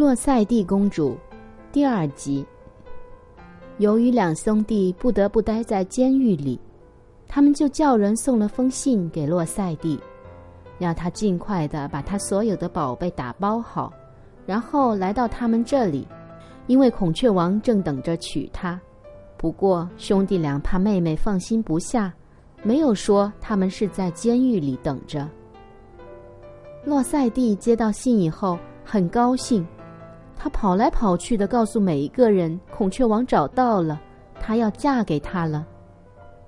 洛塞蒂公主，第二集。由于两兄弟不得不待在监狱里，他们就叫人送了封信给洛塞蒂，要他尽快的把他所有的宝贝打包好，然后来到他们这里，因为孔雀王正等着娶她。不过兄弟俩怕妹妹放心不下，没有说他们是在监狱里等着。洛塞蒂接到信以后很高兴。他跑来跑去的，告诉每一个人，孔雀王找到了，他要嫁给他了。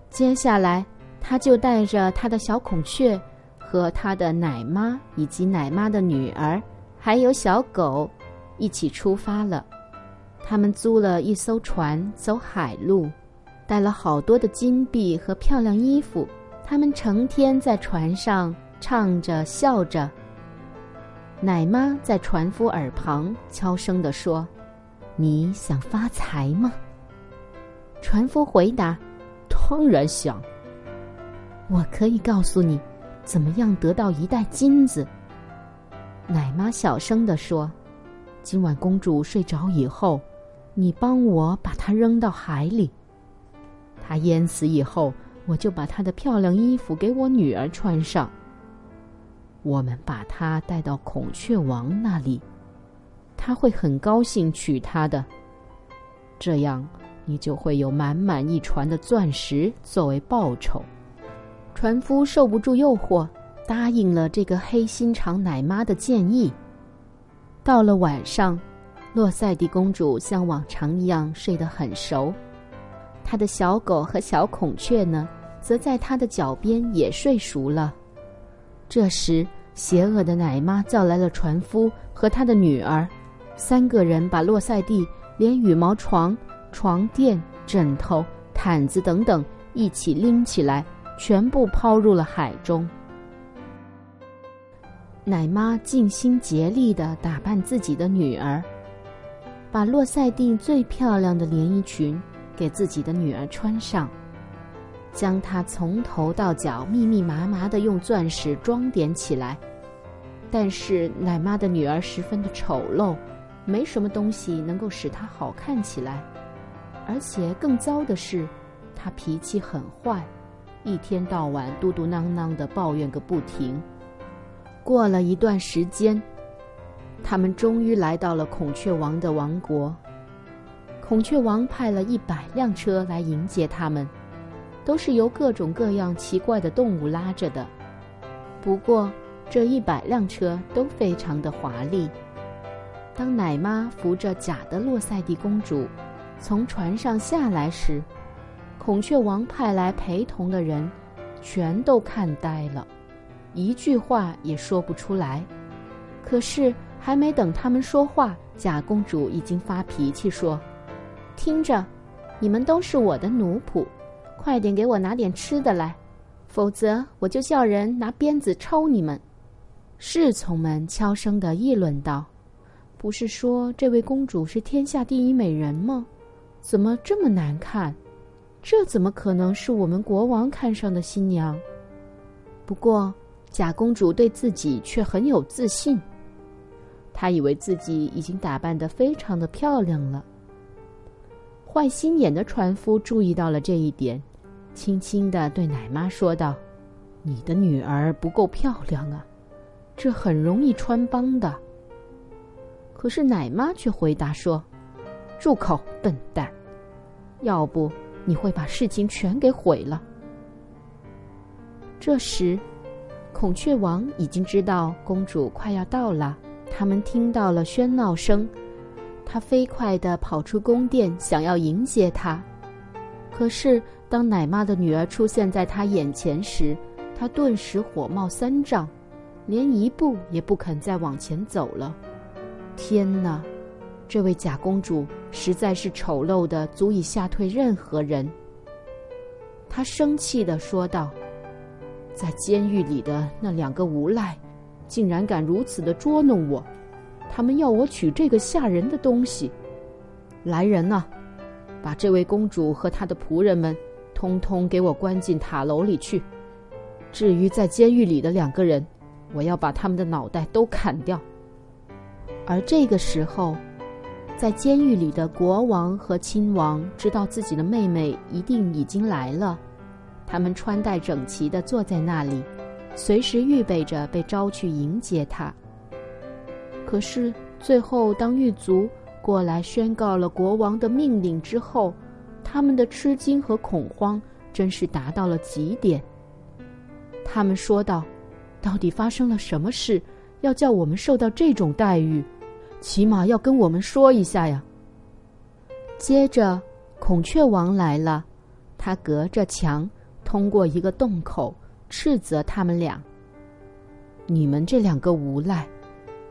接下来，他就带着他的小孔雀和他的奶妈以及奶妈的女儿，还有小狗，一起出发了。他们租了一艘船走海路，带了好多的金币和漂亮衣服。他们成天在船上唱着笑着。奶妈在船夫耳旁悄声地说：“你想发财吗？”船夫回答：“当然想。”我可以告诉你，怎么样得到一袋金子。”奶妈小声地说：“今晚公主睡着以后，你帮我把她扔到海里。她淹死以后，我就把她的漂亮衣服给我女儿穿上。”我们把她带到孔雀王那里，他会很高兴娶她的。这样，你就会有满满一船的钻石作为报酬。船夫受不住诱惑，答应了这个黑心肠奶妈的建议。到了晚上，洛塞蒂公主像往常一样睡得很熟，她的小狗和小孔雀呢，则在她的脚边也睡熟了。这时，邪恶的奶妈叫来了船夫和他的女儿，三个人把洛塞蒂连羽毛床、床垫、枕头、毯子等等一起拎起来，全部抛入了海中。奶妈尽心竭力的打扮自己的女儿，把洛塞蒂最漂亮的连衣裙给自己的女儿穿上。将它从头到脚密密麻麻的用钻石装点起来，但是奶妈的女儿十分的丑陋，没什么东西能够使她好看起来，而且更糟的是，她脾气很坏，一天到晚嘟嘟囔囔的抱怨个不停。过了一段时间，他们终于来到了孔雀王的王国，孔雀王派了一百辆车来迎接他们。都是由各种各样奇怪的动物拉着的，不过这一百辆车都非常的华丽。当奶妈扶着假的洛塞蒂公主从船上下来时，孔雀王派来陪同的人全都看呆了，一句话也说不出来。可是还没等他们说话，假公主已经发脾气说：“听着，你们都是我的奴仆。”快点给我拿点吃的来，否则我就叫人拿鞭子抽你们！侍从们悄声的议论道：“不是说这位公主是天下第一美人吗？怎么这么难看？这怎么可能是我们国王看上的新娘？”不过假公主对自己却很有自信，她以为自己已经打扮的非常的漂亮了。坏心眼的船夫注意到了这一点。轻轻的对奶妈说道：“你的女儿不够漂亮啊，这很容易穿帮的。”可是奶妈却回答说：“住口，笨蛋！要不你会把事情全给毁了。”这时，孔雀王已经知道公主快要到了，他们听到了喧闹声，他飞快的跑出宫殿，想要迎接她，可是。当奶妈的女儿出现在他眼前时，他顿时火冒三丈，连一步也不肯再往前走了。天哪，这位假公主实在是丑陋的，足以吓退任何人。他生气的说道：“在监狱里的那两个无赖，竟然敢如此的捉弄我！他们要我取这个吓人的东西。来人呐，把这位公主和她的仆人们。”通通给我关进塔楼里去！至于在监狱里的两个人，我要把他们的脑袋都砍掉。而这个时候，在监狱里的国王和亲王知道自己的妹妹一定已经来了，他们穿戴整齐的坐在那里，随时预备着被招去迎接她。可是最后，当狱卒过来宣告了国王的命令之后，他们的吃惊和恐慌真是达到了极点。他们说道：“到底发生了什么事，要叫我们受到这种待遇？起码要跟我们说一下呀！”接着，孔雀王来了，他隔着墙通过一个洞口斥责他们俩：“你们这两个无赖！”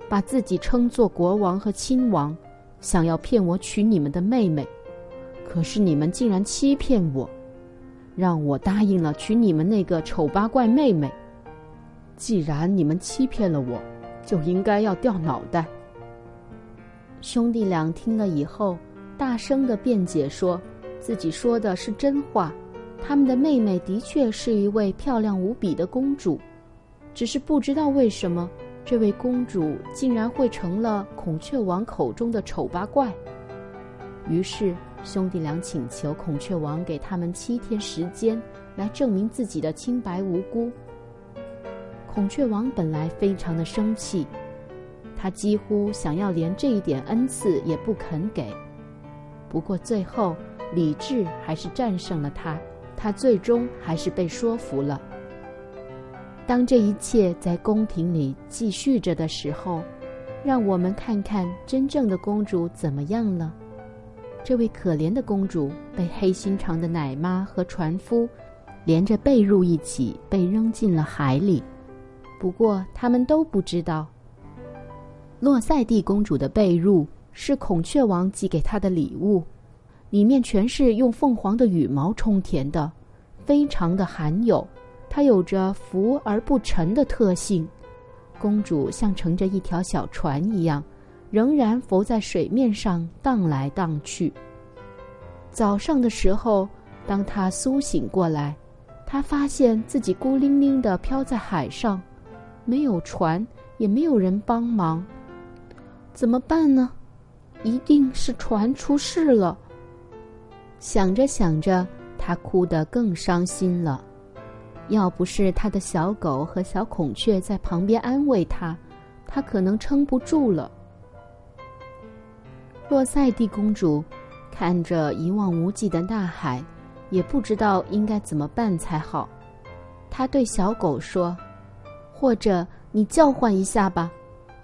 把自己称作国王和亲王，想要骗我娶你们的妹妹，可是你们竟然欺骗我，让我答应了娶你们那个丑八怪妹妹。既然你们欺骗了我，就应该要掉脑袋。兄弟俩听了以后，大声的辩解说，自己说的是真话，他们的妹妹的确是一位漂亮无比的公主，只是不知道为什么。这位公主竟然会成了孔雀王口中的丑八怪。于是兄弟俩请求孔雀王给他们七天时间来证明自己的清白无辜。孔雀王本来非常的生气，他几乎想要连这一点恩赐也不肯给。不过最后理智还是战胜了他，他最终还是被说服了。当这一切在宫廷里继续着的时候，让我们看看真正的公主怎么样了。这位可怜的公主被黑心肠的奶妈和船夫连着被褥一起被扔进了海里。不过他们都不知道，洛塞蒂公主的被褥是孔雀王寄给她的礼物，里面全是用凤凰的羽毛充填的，非常的罕有。它有着浮而不沉的特性，公主像乘着一条小船一样，仍然浮在水面上荡来荡去。早上的时候，当他苏醒过来，他发现自己孤零零的飘在海上，没有船，也没有人帮忙，怎么办呢？一定是船出事了。想着想着，他哭得更伤心了。要不是他的小狗和小孔雀在旁边安慰他，他可能撑不住了。洛塞蒂公主看着一望无际的大海，也不知道应该怎么办才好。她对小狗说：“或者你叫唤一下吧，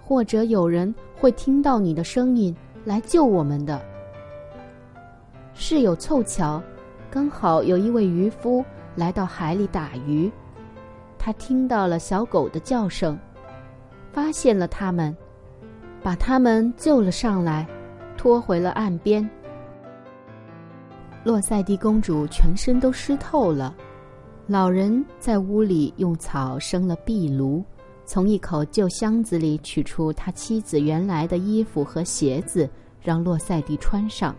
或者有人会听到你的声音来救我们的。”事有凑巧，刚好有一位渔夫。来到海里打鱼，他听到了小狗的叫声，发现了他们，把他们救了上来，拖回了岸边。洛塞蒂公主全身都湿透了，老人在屋里用草生了壁炉，从一口旧箱子里取出他妻子原来的衣服和鞋子，让洛塞蒂穿上。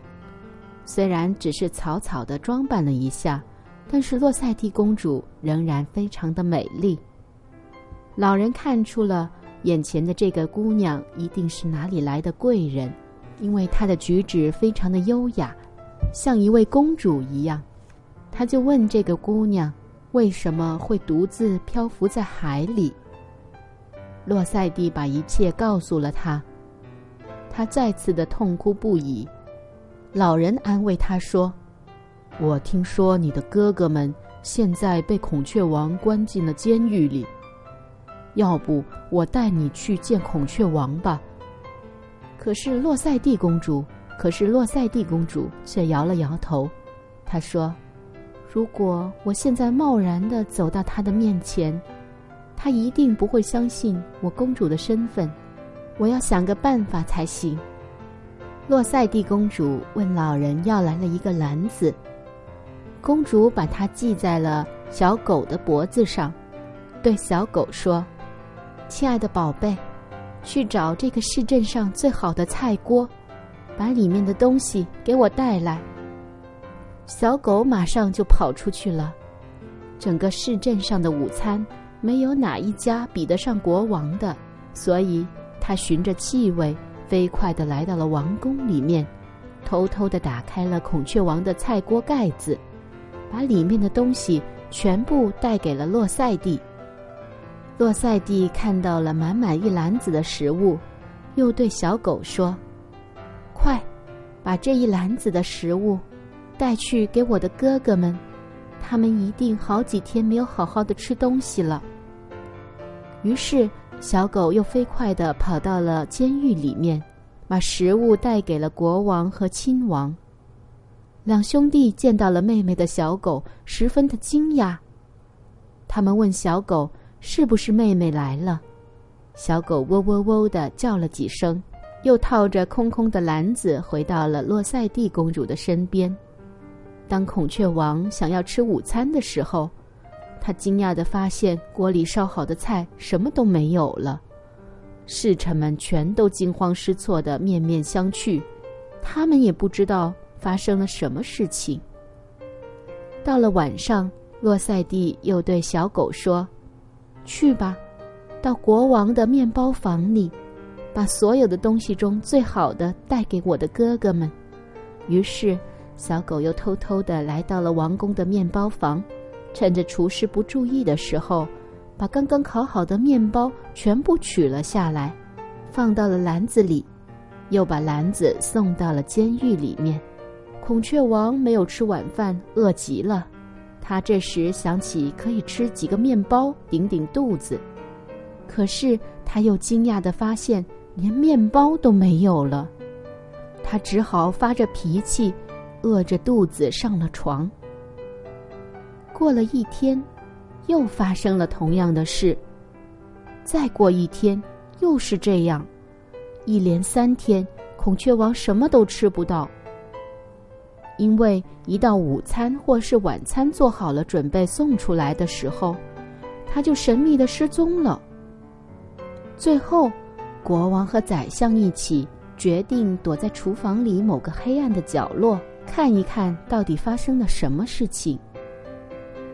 虽然只是草草的装扮了一下。但是洛塞蒂公主仍然非常的美丽。老人看出了眼前的这个姑娘一定是哪里来的贵人，因为她的举止非常的优雅，像一位公主一样。他就问这个姑娘为什么会独自漂浮在海里。洛塞蒂把一切告诉了他，他再次的痛哭不已。老人安慰他说。我听说你的哥哥们现在被孔雀王关进了监狱里，要不我带你去见孔雀王吧？可是洛塞蒂公主，可是洛塞蒂公主却摇了摇头。她说：“如果我现在贸然的走到他的面前，他一定不会相信我公主的身份。我要想个办法才行。”洛塞蒂公主问老人要来了一个篮子。公主把它系在了小狗的脖子上，对小狗说：“亲爱的宝贝，去找这个市镇上最好的菜锅，把里面的东西给我带来。”小狗马上就跑出去了。整个市镇上的午餐，没有哪一家比得上国王的，所以他循着气味飞快的来到了王宫里面，偷偷的打开了孔雀王的菜锅盖子，把里面的东西全部带给了洛塞蒂。洛塞蒂看到了满满一篮子的食物，又对小狗说：“快，把这一篮子的食物带去给我的哥哥们，他们一定好几天没有好好的吃东西了。”于是，小狗又飞快的跑到了监狱里面，把食物带给了国王和亲王。两兄弟见到了妹妹的小狗，十分的惊讶。他们问小狗。是不是妹妹来了？小狗喔喔喔的叫了几声，又套着空空的篮子回到了洛塞蒂公主的身边。当孔雀王想要吃午餐的时候，他惊讶的发现锅里烧好的菜什么都没有了。侍臣们全都惊慌失措的面面相觑，他们也不知道发生了什么事情。到了晚上，洛塞蒂又对小狗说。去吧，到国王的面包房里，把所有的东西中最好的带给我的哥哥们。于是，小狗又偷偷的来到了王宫的面包房，趁着厨师不注意的时候，把刚刚烤好的面包全部取了下来，放到了篮子里，又把篮子送到了监狱里面。孔雀王没有吃晚饭，饿极了。他这时想起可以吃几个面包顶顶肚子，可是他又惊讶的发现连面包都没有了。他只好发着脾气，饿着肚子上了床。过了一天，又发生了同样的事。再过一天，又是这样，一连三天，孔雀王什么都吃不到。因为一到午餐或是晚餐做好了准备送出来的时候，他就神秘的失踪了。最后，国王和宰相一起决定躲在厨房里某个黑暗的角落，看一看到底发生了什么事情。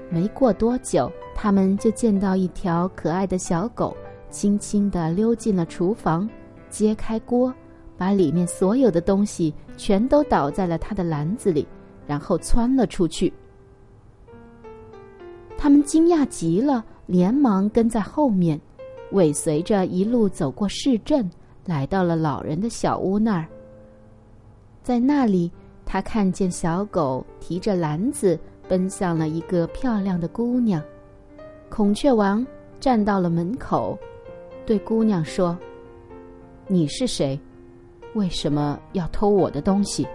没过多久，他们就见到一条可爱的小狗，轻轻的溜进了厨房，揭开锅。把里面所有的东西全都倒在了他的篮子里，然后窜了出去。他们惊讶极了，连忙跟在后面，尾随着一路走过市镇，来到了老人的小屋那儿。在那里，他看见小狗提着篮子奔向了一个漂亮的姑娘。孔雀王站到了门口，对姑娘说：“你是谁？”为什么要偷我的东西？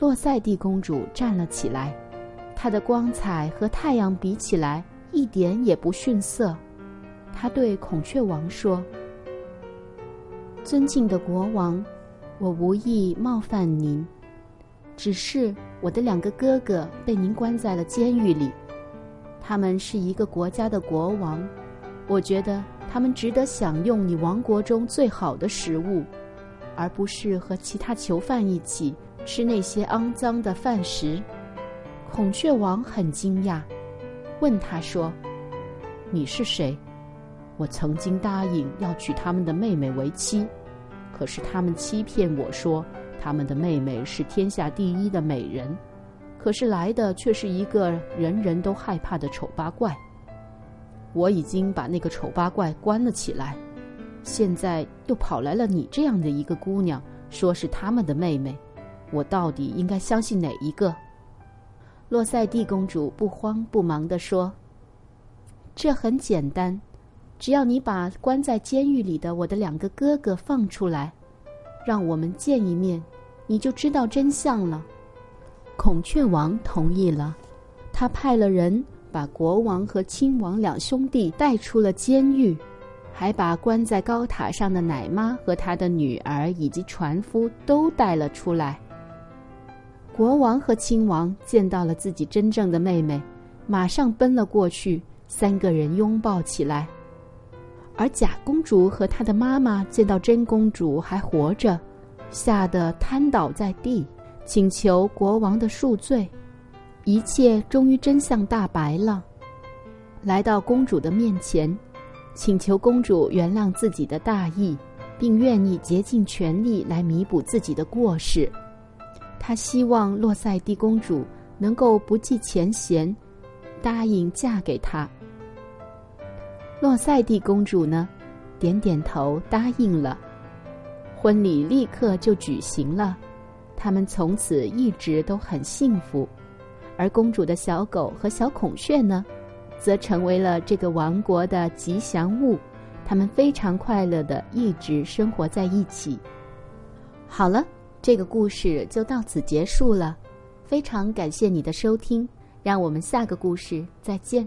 洛塞蒂公主站了起来，她的光彩和太阳比起来一点也不逊色。她对孔雀王说：“尊敬的国王，我无意冒犯您，只是我的两个哥哥被您关在了监狱里，他们是一个国家的国王，我觉得他们值得享用你王国中最好的食物。”而不是和其他囚犯一起吃那些肮脏的饭食。孔雀王很惊讶，问他说：“你是谁？”我曾经答应要娶他们的妹妹为妻，可是他们欺骗我说他们的妹妹是天下第一的美人，可是来的却是一个人人都害怕的丑八怪。我已经把那个丑八怪关了起来。现在又跑来了你这样的一个姑娘，说是他们的妹妹，我到底应该相信哪一个？洛塞蒂公主不慌不忙地说：“这很简单，只要你把关在监狱里的我的两个哥哥放出来，让我们见一面，你就知道真相了。”孔雀王同意了，他派了人把国王和亲王两兄弟带出了监狱。还把关在高塔上的奶妈和他的女儿以及船夫都带了出来。国王和亲王见到了自己真正的妹妹，马上奔了过去，三个人拥抱起来。而假公主和她的妈妈见到真公主还活着，吓得瘫倒在地，请求国王的恕罪。一切终于真相大白了，来到公主的面前。请求公主原谅自己的大意，并愿意竭尽全力来弥补自己的过失。他希望洛塞蒂公主能够不计前嫌，答应嫁给他。洛塞蒂公主呢，点点头答应了。婚礼立刻就举行了，他们从此一直都很幸福。而公主的小狗和小孔雀呢，则成为了这个王国的吉祥物。他们非常快乐的一直生活在一起。好了，这个故事就到此结束了。非常感谢你的收听，让我们下个故事再见。